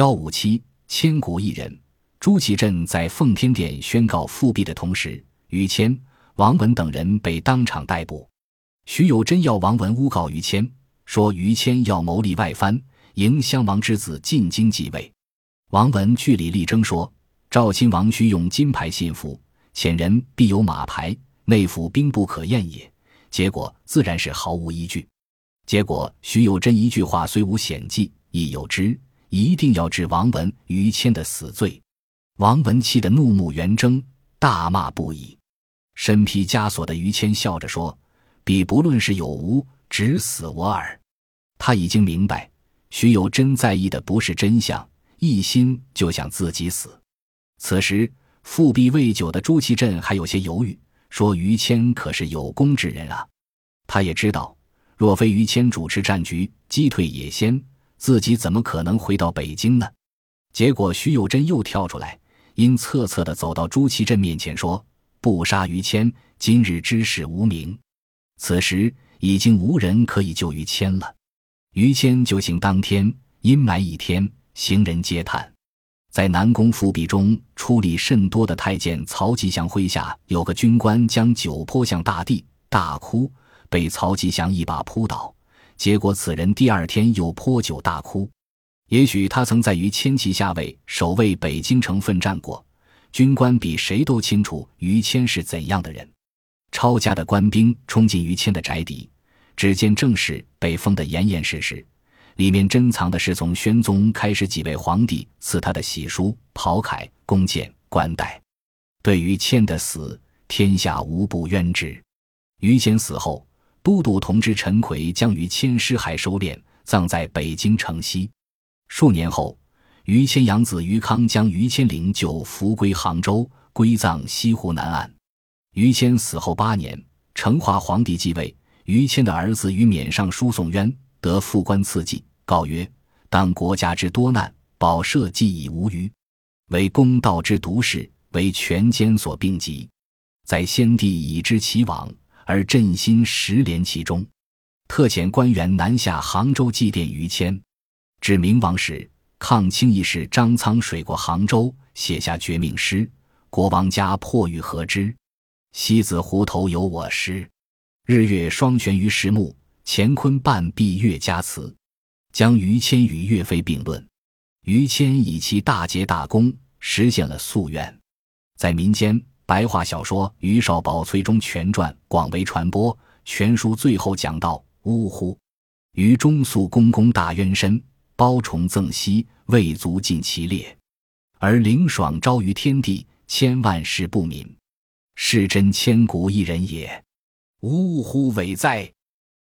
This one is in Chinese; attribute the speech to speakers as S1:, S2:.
S1: 幺五七，千古一人。朱祁镇在奉天殿宣告复辟的同时，于谦、王文等人被当场逮捕。徐有贞要王文诬告于谦，说于谦要谋立外藩，迎襄王之子进京继位。王文据理力争说，赵亲王须用金牌信服，遣人必有马牌，内府兵不可验也。结果自然是毫无依据。结果徐有贞一句话虽无险计，亦有之，一定要治王文、于谦的死罪。王文气得怒目圆睁，大骂不已。身披枷锁的于谦笑着说：“彼不论是有无，只死我耳。”他已经明白，徐有贞在意的不是真相，一心就想自己死。此时复辟未久的朱祁镇还有些犹豫。说于谦可是有功之人啊，他也知道，若非于谦主持战局击退野先，自己怎么可能回到北京呢？结果徐有贞又跳出来，阴恻恻地走到朱祁镇面前说：“不杀于谦，今日之事无名。”此时已经无人可以救于谦了。于谦就刑当天，阴霾一天，行人皆叹。在南宫复辟中出力甚多的太监曹吉祥麾下有个军官将酒泼向大地，大哭，被曹吉祥一把扑倒。结果此人第二天又泼酒大哭。也许他曾在于谦旗下位守卫北京城奋战过，军官比谁都清楚于谦是怎样的人。抄家的官兵冲进于谦的宅邸，只见正室被封得严严实实。里面珍藏的是从宣宗开始几位皇帝赐他的玺书、袍铠、弓箭、冠带。对于谦的死，天下无不冤之。于谦死后，都督同知陈奎将于谦尸骸收敛，葬在北京城西。数年后，于谦养子于康将于谦灵柩扶归杭州，归葬西湖南岸。于谦死后八年，成化皇帝继位，于谦的儿子于冕上书送渊，得副官赐祭。告曰：“当国家之多难，保社稷已无余，为公道之独事，为权奸所并及。在先帝已知其往，而朕心十连其中，特遣官员南下杭州祭奠于谦。至明王时，抗清义士张苍水过杭州，写下绝命诗。国王家破欲何之？西子湖头有我师。日月双悬于石木，乾坤半壁月家祠。”将于谦与岳飞并论，于谦以其大节大功实现了夙愿。在民间，白话小说《于少保崔中全传》广为传播。全书最后讲到：“呜呼！于中肃公公大冤身，包崇赠息，未足尽其烈，而凌爽昭于天地，千万世不泯，是真千古一人也。呜呼！伟哉！”